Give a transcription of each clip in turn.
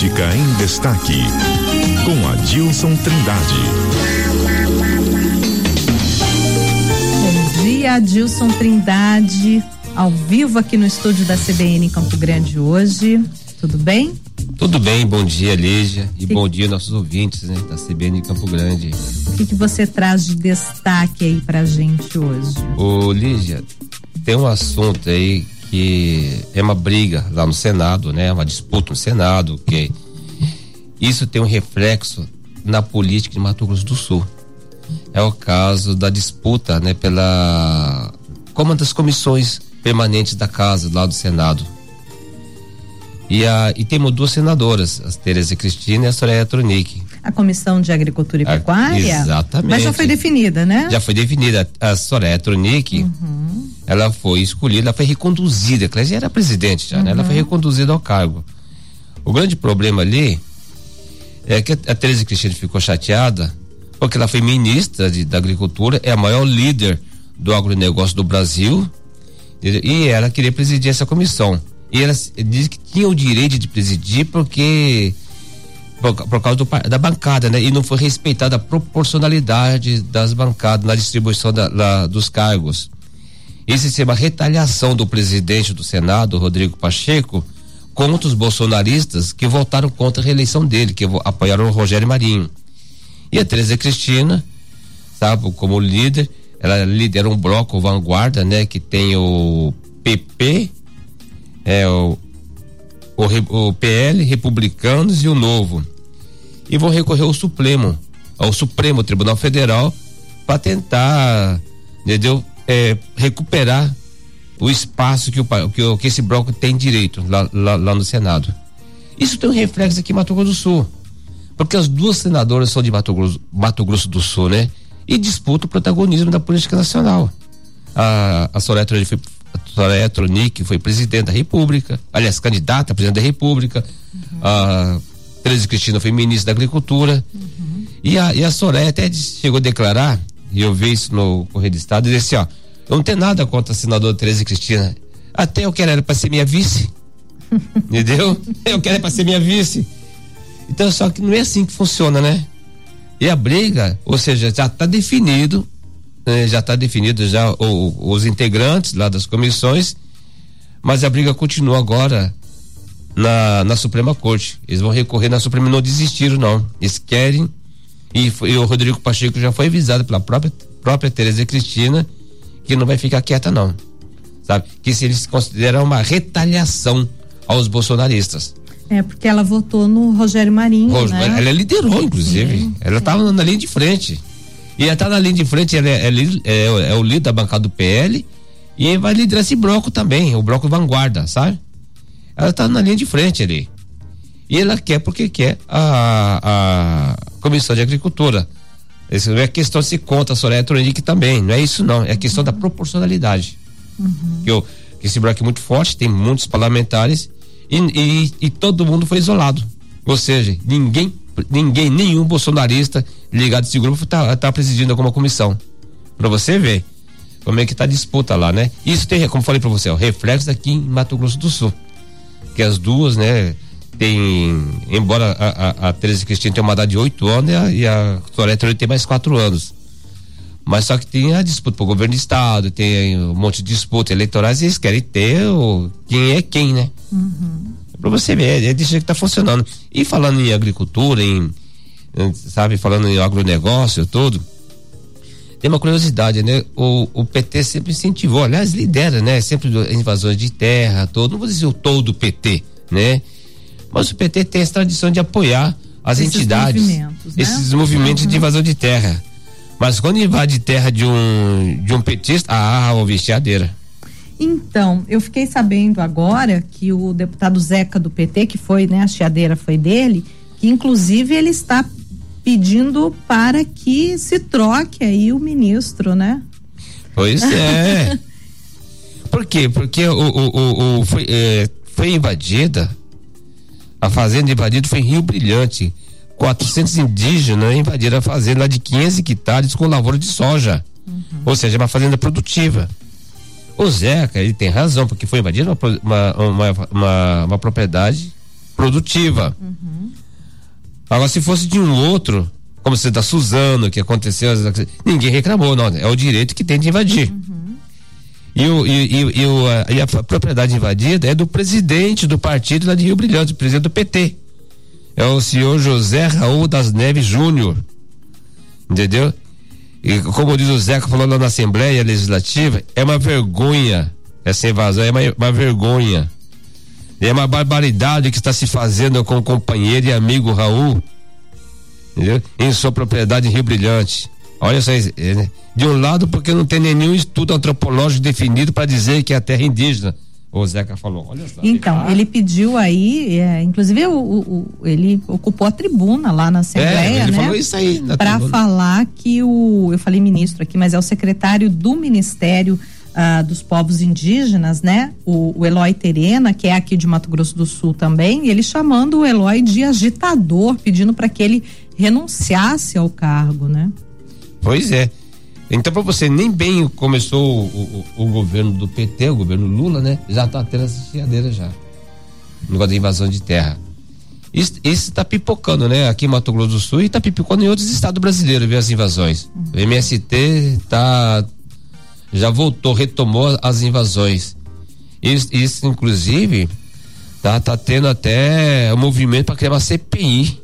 Política em Destaque, com Adilson Trindade. Bom dia, Adilson Trindade, ao vivo aqui no estúdio da CBN em Campo Grande hoje. Tudo bem? Tudo bem, bom dia, Lígia, e bom dia nossos ouvintes, né, da CBN em Campo Grande. O que, que você traz de destaque aí pra gente hoje? Ô, Lígia, tem um assunto aí que é uma briga lá no Senado, né? Uma disputa no Senado, que isso tem um reflexo na política de Mato Grosso do Sul. É o caso da disputa, né, pela como das comissões permanentes da casa lá do Senado. E, a, e temos duas senadoras, as Tereza Cristina e a Soraya Tronic. A Comissão de Agricultura e Pecuária? exatamente. Mas já foi definida, né? Já foi definida. A Soraya Tronic, uhum. ela foi escolhida, ela foi reconduzida, ela já era presidente já, uhum. né? Ela foi uhum. reconduzida ao cargo. O grande problema ali é que a Tereza Cristina ficou chateada porque ela foi ministra de, da Agricultura, é a maior líder do agronegócio do Brasil e ela queria presidir essa comissão. E ela disse que tinha o direito de presidir porque por, por causa do, da bancada, né? E não foi respeitada a proporcionalidade das bancadas na distribuição da, la, dos cargos. Isso é uma retaliação do presidente do Senado, Rodrigo Pacheco, contra os bolsonaristas que votaram contra a reeleição dele, que apoiaram o Rogério Marinho. E a Teresa Cristina, sabe, como líder, ela lidera um bloco vanguarda, né? Que tem o PP, é o, o, o PL, Republicanos e o Novo. E vão recorrer ao Supremo, ao Supremo Tribunal Federal, para tentar, entendeu? É, recuperar o espaço que, o, que, que esse bloco tem direito lá, lá, lá, no Senado. Isso tem um reflexo aqui em Mato Grosso do Sul. Porque as duas senadoras são de Mato Grosso, Mato Grosso do Sul, né? E disputam o protagonismo da política nacional. A, a Soraya foi Soraya Tronic foi presidente da República, aliás, candidata a presidente da República. Uhum. A Teresa Cristina foi ministra da Agricultura. Uhum. E, a, e a Soraya até chegou a declarar, e eu vi isso no Correio do Estado, e disse ó, eu não tenho nada contra a senadora Teresa Cristina. Até eu quero ela para ser minha vice. Entendeu? Eu quero ela para ser minha vice. Então, só que não é assim que funciona, né? E a briga, ou seja, já está definido né, já está definido já o, os integrantes lá das comissões, mas a briga continua agora na, na Suprema Corte. Eles vão recorrer na Suprema não desistiram não. Eles querem e, e o Rodrigo Pacheco já foi avisado pela própria própria Tereza Cristina que não vai ficar quieta não. Sabe? Que se eles consideram uma retaliação aos bolsonaristas. É, porque ela votou no Rogério Marinho, Ros, né? Ela liderou, inclusive. Sim, ela estava na linha de frente. E ela tá na linha de frente, ele é, é, é, o líder da bancada do PL e vai liderar esse bloco também, o bloco vanguarda, sabe? Ela tá na linha de frente ali. E ela quer porque quer a, a Comissão de Agricultura. Isso não é questão de se conta a Soraya Tronic também, não é isso não, é a questão uhum. da proporcionalidade. Uhum. Que, eu, que esse bloco é muito forte, tem muitos parlamentares e, e, e todo mundo foi isolado. Ou seja, ninguém ninguém, nenhum bolsonarista ligado a esse grupo tá, tá presidindo alguma comissão. Para você ver como é que tá a disputa lá, né? Isso tem, como falei para você, o reflexo aqui em Mato Grosso do Sul. Que as duas, né, tem, embora a, a, a Teresa Cristina tenha uma idade de oito anos e a, e a tem mais quatro anos. Mas só que tem a disputa pro governo do estado, tem um monte de disputa eleitorais e eles querem ter o, quem é quem, né? Uhum para você ver, é jeito que tá funcionando. E falando em agricultura, em, sabe, falando em agronegócio, tudo, tem uma curiosidade, né? O, o PT sempre incentivou, aliás, lidera, né? Sempre invasões de terra, todo, não vou dizer o todo PT, né? Mas o PT tem essa tradição de apoiar as esses entidades, movimentos, né? esses movimentos uhum. de invasão de terra. Mas quando invade terra de um de um petista, ah, o vestiadeira. Então, eu fiquei sabendo agora que o deputado Zeca do PT, que foi, né, a chiadeira foi dele, que inclusive ele está pedindo para que se troque aí o ministro, né? Pois é. Por quê? Porque o, o, o, o foi, é, foi invadida, a fazenda invadida foi em Rio Brilhante. 400 indígenas invadiram a fazenda de 15 hectares com lavoura de soja. Uhum. Ou seja, uma fazenda produtiva. O Zeca, ele tem razão, porque foi invadida uma, uma, uma, uma, uma propriedade produtiva. Uhum. Agora, se fosse de um outro, como se da Suzano, que aconteceu, ninguém reclamou, não. É o direito que tem de invadir. Uhum. E, o, e, e, a, a, propriedade invadida é do presidente do partido lá de Rio Brilhante, presidente do PT. É o senhor José Raul das Neves Júnior. Entendeu? E como diz o Zeca falando na Assembleia Legislativa, é uma vergonha essa invasão, é uma, uma vergonha. É uma barbaridade que está se fazendo com o companheiro e amigo Raul, entendeu? Em sua propriedade em Rio Brilhante. Olha só, é, né? de um lado porque não tem nenhum estudo antropológico definido para dizer que é a terra indígena. O Zeca falou, olha só. Então, ele pediu aí, é, inclusive o, o, ele ocupou a tribuna lá na Assembleia, é, ele né? falou isso aí. Para falar que o, eu falei ministro aqui, mas é o secretário do Ministério ah, dos povos indígenas, né? O, o Eloy Terena, que é aqui de Mato Grosso do Sul também, ele chamando o Eloy de agitador, pedindo para que ele renunciasse ao cargo, né? Pois é. Então, para você, nem bem começou o, o, o, governo do PT, o governo Lula, né? Já tá tendo essa chiadeira já. No negócio da invasão de terra. Isso, está pipocando, né? Aqui em Mato Grosso do Sul e está pipocando em outros estados brasileiros, viu? As invasões. O MST tá, já voltou, retomou as invasões. Isso, isso inclusive, tá, tá tendo até um movimento para criar uma CPI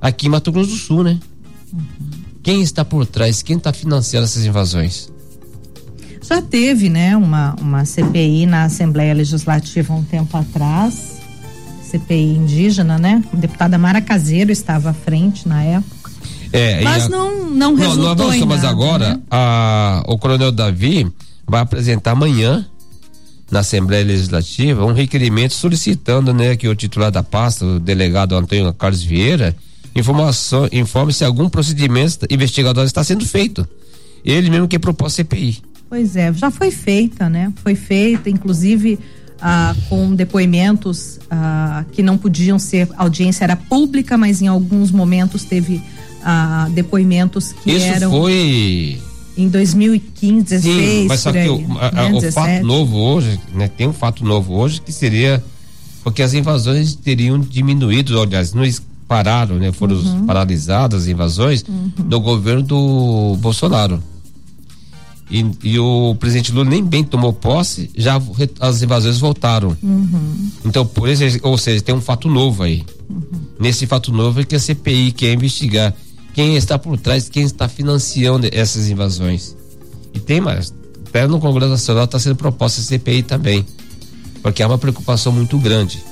aqui em Mato Grosso do Sul, né? Uhum. Quem está por trás? Quem está financiando essas invasões? Já teve, né, uma, uma CPI na Assembleia Legislativa um tempo atrás, CPI indígena, né? A deputada Mara Caseiro estava à frente na época. É, mas a, não, não resultou não, não avançou, mas agora né? a, o coronel Davi vai apresentar amanhã na Assembleia Legislativa um requerimento solicitando, né, que o titular da pasta, o delegado Antônio Carlos Vieira, informação, informe se algum procedimento investigador está sendo feito. Ele mesmo que propôs CPI. Pois é, já foi feita, né? Foi feita, inclusive ah, com depoimentos ah, que não podiam ser, a audiência era pública, mas em alguns momentos teve depoimentos que Isso eram. foi em 2015, 16. Sim, mas só que o, a, né, o fato novo hoje, né? Tem um fato novo hoje que seria porque as invasões teriam diminuído, aliás, não pararam, né? Foram uhum. paralisadas as invasões uhum. do governo do Bolsonaro. E, e, o presidente Lula nem bem tomou posse, já as invasões voltaram. Uhum. Então, por isso, ou seja, tem um fato novo aí. Uhum. Nesse fato novo é que a CPI quer investigar quem está por trás, quem está financiando essas invasões. E tem mais, até no Congresso Nacional está sendo proposta a CPI também, porque há uma preocupação muito grande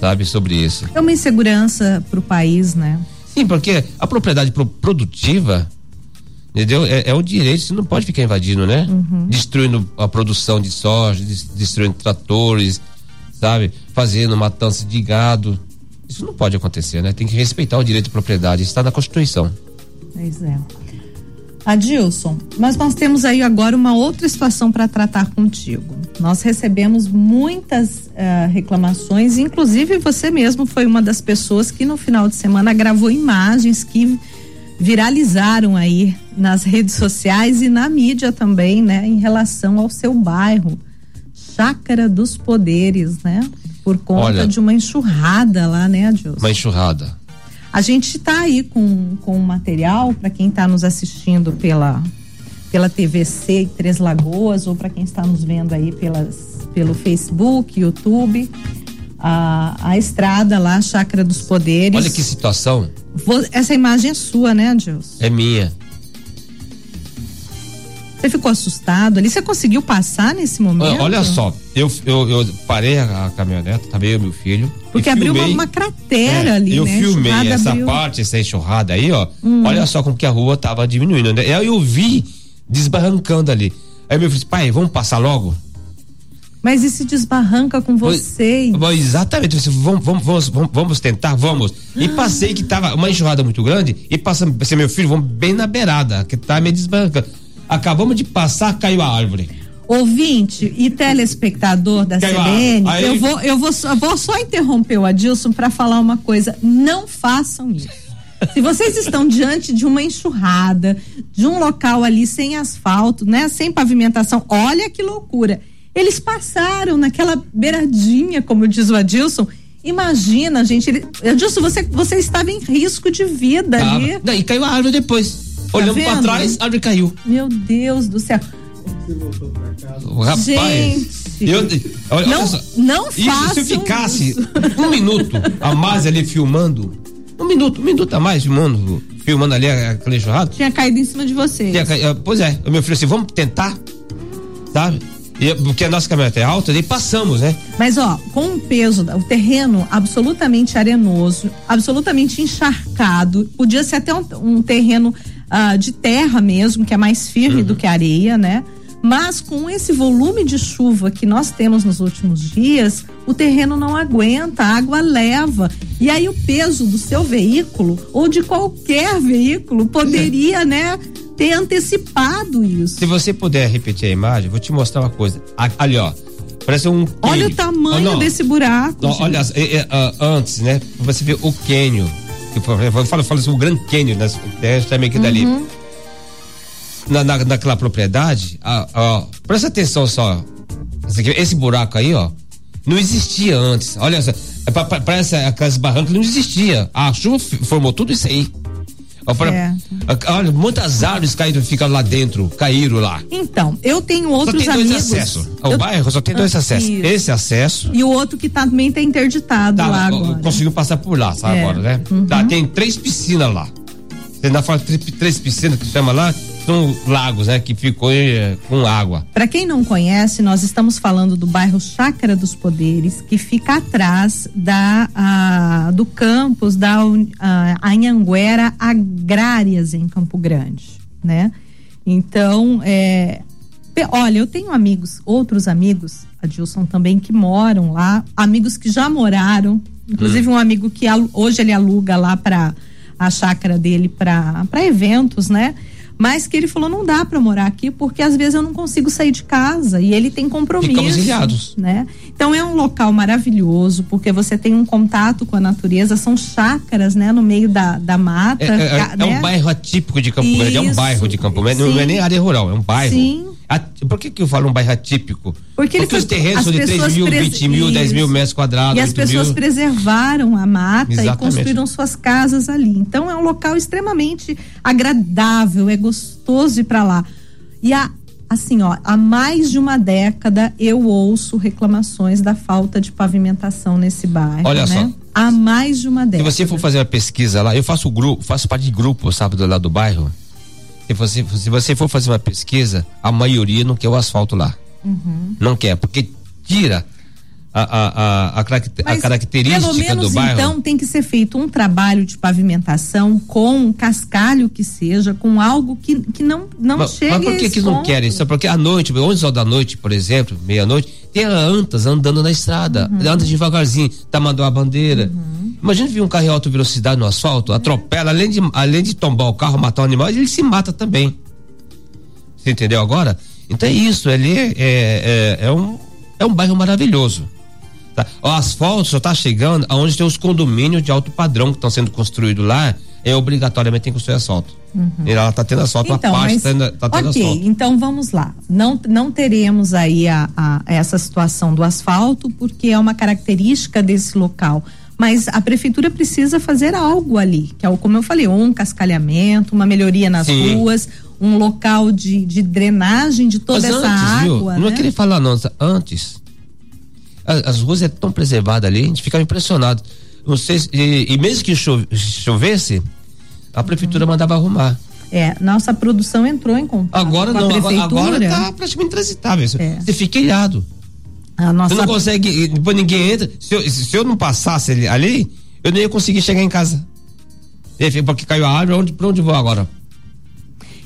sabe, sobre isso. É uma insegurança para o país, né? Sim, porque a propriedade pro, produtiva, entendeu? É, é, o direito, você não pode ficar invadindo, né? Uhum. Destruindo a produção de soja, destruindo tratores, sabe? Fazendo matança de gado. Isso não pode acontecer, né? Tem que respeitar o direito de propriedade, está na Constituição. Pois é. Adilson, mas nós temos aí agora uma outra situação para tratar contigo. Nós recebemos muitas uh, reclamações, inclusive você mesmo foi uma das pessoas que no final de semana gravou imagens que viralizaram aí nas redes sociais e na mídia também, né, em relação ao seu bairro, Chácara dos Poderes, né? Por conta Olha, de uma enxurrada lá, né, Adilson? Uma enxurrada a gente está aí com, com material para quem está nos assistindo pela, pela TVC Três Lagoas ou para quem está nos vendo aí pelas, pelo Facebook, YouTube. A, a estrada lá, Chácara dos Poderes. Olha que situação. Essa imagem é sua, né, Adilson? É minha. Você ficou assustado ali? Você conseguiu passar nesse momento? Olha só, eu, eu, eu parei a, caminhonete, eu e meu filho. Porque abriu uma, uma, cratera é, ali, eu né? Filmei essa abriu. parte, essa enxurrada aí, ó. Hum. Olha só como que a rua tava diminuindo. Né? Eu, eu vi desbarrancando ali. Aí meu filho disse, pai, vamos passar logo? Mas e se desbarranca com vocês? Pois, exatamente, vamos, vamos, vamos, vamos tentar, vamos. E passei que tava uma enxurrada muito grande e passando, pensei, meu filho, vamos bem na beirada, que tá meio desbarrancando. Acabamos de passar, caiu a árvore. Ouvinte e telespectador da caiu CBN, Aí... eu, vou, eu, vou, eu vou só interromper o Adilson para falar uma coisa. Não façam isso. Se vocês estão diante de uma enxurrada, de um local ali sem asfalto, né, sem pavimentação, olha que loucura. Eles passaram naquela beiradinha, como diz o Adilson, Imagina, gente. Ele, Edilson, você, você estava em risco de vida ali. Daí caiu a árvore depois. Tá Olhando pra vendo? trás, a árvore caiu. Meu Deus do céu. O Rapaz. Gente. Eu, olha, Não, olha não Isso, se eu ficasse isso. um minuto a mais ali filmando, um minuto, um minuto a mais filmando, filmando ali aquele churrasco, Tinha caído em cima de você. eh, pois é, o meu filho assim, vamos tentar, sabe? E, porque a nossa caminhonete é alta, daí passamos, né? Mas ó, com o peso, o terreno absolutamente arenoso, absolutamente encharcado, podia ser até um, um terreno ah, de terra mesmo, que é mais firme do que areia, né? Mas com esse volume de chuva que nós temos nos últimos dias, o terreno não aguenta, a água leva. E aí o peso do seu veículo ou de qualquer veículo poderia, né, ter antecipado isso. Se você puder repetir a imagem, vou te mostrar uma coisa. Ali, ó, parece um. Olha o tamanho não, desse buraco. Gente. olha, é, é, ah, antes, né? Você vê o cânion. Que Eu falo, falo assim, o Grand Canyon, né? Também aqui dali. Uhum. Na, na, naquela propriedade, ah, ó, presta atenção só. Esse, aqui- esse buraco aí, ó, não existia antes. Olha só, é pa- pa- parece aquelas barrancas não existia. A chuva formou tudo isso aí. Pra- olha, muitas árvores caíram, ficam lá dentro, caíram lá. Então, eu tenho Só outros tem dois amigos. acessos. Ao Eu- bairro só tem dois Ah, acessos. isso. Esse acesso. E o outro que também tá interditado Tá, lá agora. conseguiu passar por lá, sabe É. agora, né? Uhum. Tá, tem três piscinas lá. Você ainda fala tri- três piscinas que chama lá, são lagos, né? Que ficou eh, com água. Para quem não conhece, nós estamos falando do bairro Chácara dos Poderes, que fica atrás da ah, do campus da ah, Anhanguera Agrárias em Campo Grande, né? Então, é, olha, eu tenho amigos, outros amigos, Adilson também que moram lá, amigos que já moraram, inclusive um amigo que hoje ele aluga lá para a chácara dele para eventos, né? Mas que ele falou não dá para morar aqui porque às vezes eu não consigo sair de casa e ele tem compromisso, Ficamos ilhados. né? Então é um local maravilhoso porque você tem um contato com a natureza, são chácaras, né, no meio da, da mata, É, é- é né? um bairro atípico de Campo Grande, é um Isso. bairro de Campo Grande, não, é nem área rural, é um bairro. Sim. Por que, que eu falo um bairro atípico? Porque foi- os terrenos são de 3 pessoas mil, pres- 20 mil, 10 mil metros quadrados. E as 8 pessoas mil. preservaram a mata e Exatamente. construíram suas casas ali. Então é um local extremamente agradável, é gostoso ir para lá. E a, assim, ó, há mais de uma década eu ouço reclamações da falta de pavimentação nesse bairro, Olha né? só. Há mais de uma Se década. você for fazer uma pesquisa lá, eu faço grupo, faço parte de grupo, sabe, do lado do bairro. Se você, se você for fazer uma pesquisa, a maioria não quer o asfalto lá. Uhum. Não quer, porque tira a, a, a, a, característica pelo menos, do bairro. então, tem que ser feito um trabalho de pavimentação com um cascalho que seja, com algo que, que não, não mas, chegue mas por que, que não querem? Só porque à noite, 11 horas da noite, por exemplo, meia-noite, tem antas andando na estrada, Uhum. anda devagarzinho, tá mandando a bandeira. Imagina vir um carro em alta velocidade no asfalto, atropela, além de, além de tombar o carro, matar o animal, ele se mata também. Você entendeu agora? Então é isso, ali é, é, é um, é um bairro maravilhoso. Tá? O asfalto só está chegando aonde tem os condomínios de alto padrão que estão sendo construídos lá, é obrigatoriamente tem que construir asfalto. E ela está tendo asfalto, Então, a parte está tendo, tá tendo ok, asfalto. então vamos lá. Não, não teremos aí a, a- essa situação do asfalto, porque é uma característica desse local. Mas a prefeitura precisa fazer algo ali, que é o, como eu falei, um cascalhamento, uma melhoria nas Sim. ruas, um local de, de drenagem de toda Mas essa antes, viu? água. Não é né? querer falar não, antes. As ruas é tão preservadas ali, a gente ficava impressionado. Não sei se- e, e mesmo que chove- chovesse, a prefeitura mandava arrumar. É, nossa produção entrou em contato Agora com não, agora, agora tá praticamente intransitável. É. Você fica ilhado. A nossa Você não consegue, depois ninguém entra. Se eu, se eu não passasse ali, ali, eu não ia conseguir chegar em casa. Porque caiu a árvore, onde, pra onde eu vou agora?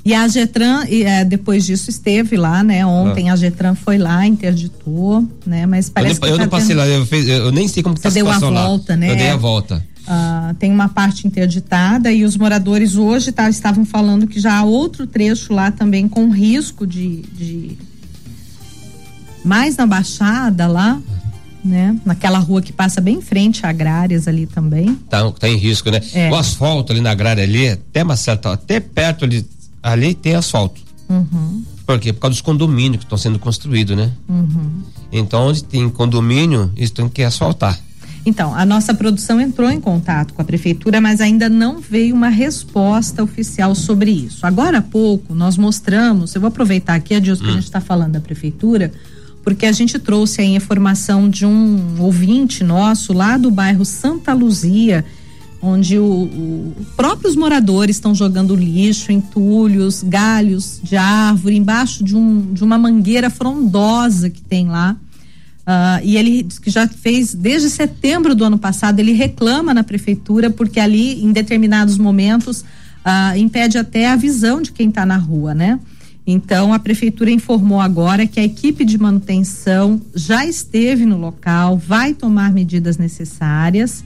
E a Getran, e, é, depois disso, esteve lá, né? Ontem a Getran foi lá, interditou, né? Mas Ah. Eu, parece nem- que eu tá não passei tendo- lá, eu, eu nem sei como que tá Você deu a situação lá. volta, né? Eu dei a volta. ah, tem uma parte interditada e os moradores hoje tá, estavam falando que já há outro trecho lá também com risco de, de mais na Baixada lá, né? Naquela rua que passa bem em frente a agrárias ali também. Tá, tá em risco, né? É. O asfalto ali na agrária ali, até uma certa, até perto ali, ali tem asfalto. Uhum, Por quê? Por causa dos condomínios que estão sendo construídos, né? uhum. Então, onde tem condomínio, eles têm que asfaltar. Então, a nossa produção entrou em contato com a prefeitura, mas ainda não veio uma resposta oficial sobre isso. Agora há pouco, nós mostramos, eu vou aproveitar aqui, Adilson, hum. que a gente está falando da prefeitura, porque a gente trouxe a informação de um ouvinte nosso lá do bairro Santa Luzia, onde o, o próprios moradores estão jogando lixo, entulhos, galhos de árvore embaixo de, um, de uma mangueira frondosa que tem lá. Uh, e ele diz que já fez desde setembro do ano passado, ele reclama na prefeitura porque ali, em determinados momentos, uh, impede até a visão de quem está na rua, né? Então, a prefeitura informou agora que a equipe de manutenção já esteve no local, vai tomar medidas necessárias.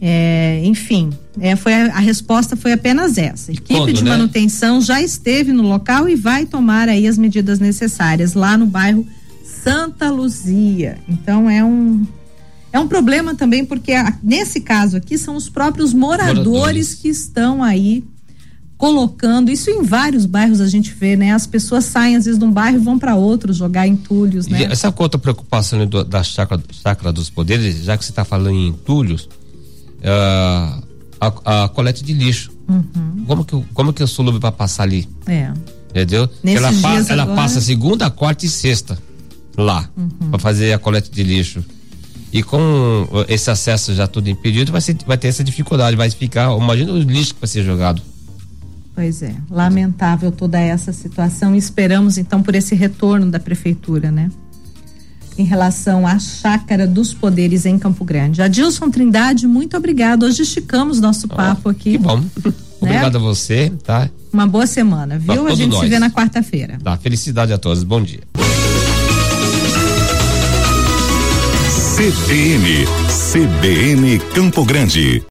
É, enfim, é, foi a, a, resposta foi apenas essa. A equipe Quando, de né? manutenção já esteve no local e vai tomar aí as medidas necessárias lá no bairro Santa Luzia. Então é um é um problema também porque a, nesse caso aqui são os próprios moradores, moradores que estão aí colocando isso em vários bairros a gente vê, né? As pessoas saem às vezes de um bairro e vão para outro jogar entulhos, né? E essa outra preocupação do, da chácara, chácara dos poderes, já que você está falando em entulhos, uh, a, a, coleta de lixo. Uhum. Como que como que eu sou para passar ali? É. Entendeu? ela, pa, ela passa segunda, quarta e sexta lá uhum. para fazer a coleta de lixo. E com esse acesso já tudo impedido, vai, ser, vai ter essa dificuldade, vai ficar, imagina o lixo que vai ser jogado. Pois é, lamentável toda essa situação e esperamos então por esse retorno da prefeitura, né? Em relação à chácara dos poderes em Campo Grande. Adilson Trindade, muito obrigado. Hoje esticamos nosso papo oh, aqui. Que bom. Né? Obrigado a você, tá? Uma boa semana, viu? A gente nós. se vê na quarta-feira. Tá, felicidade a todos. Bom dia. CBN, CBN Campo Grande.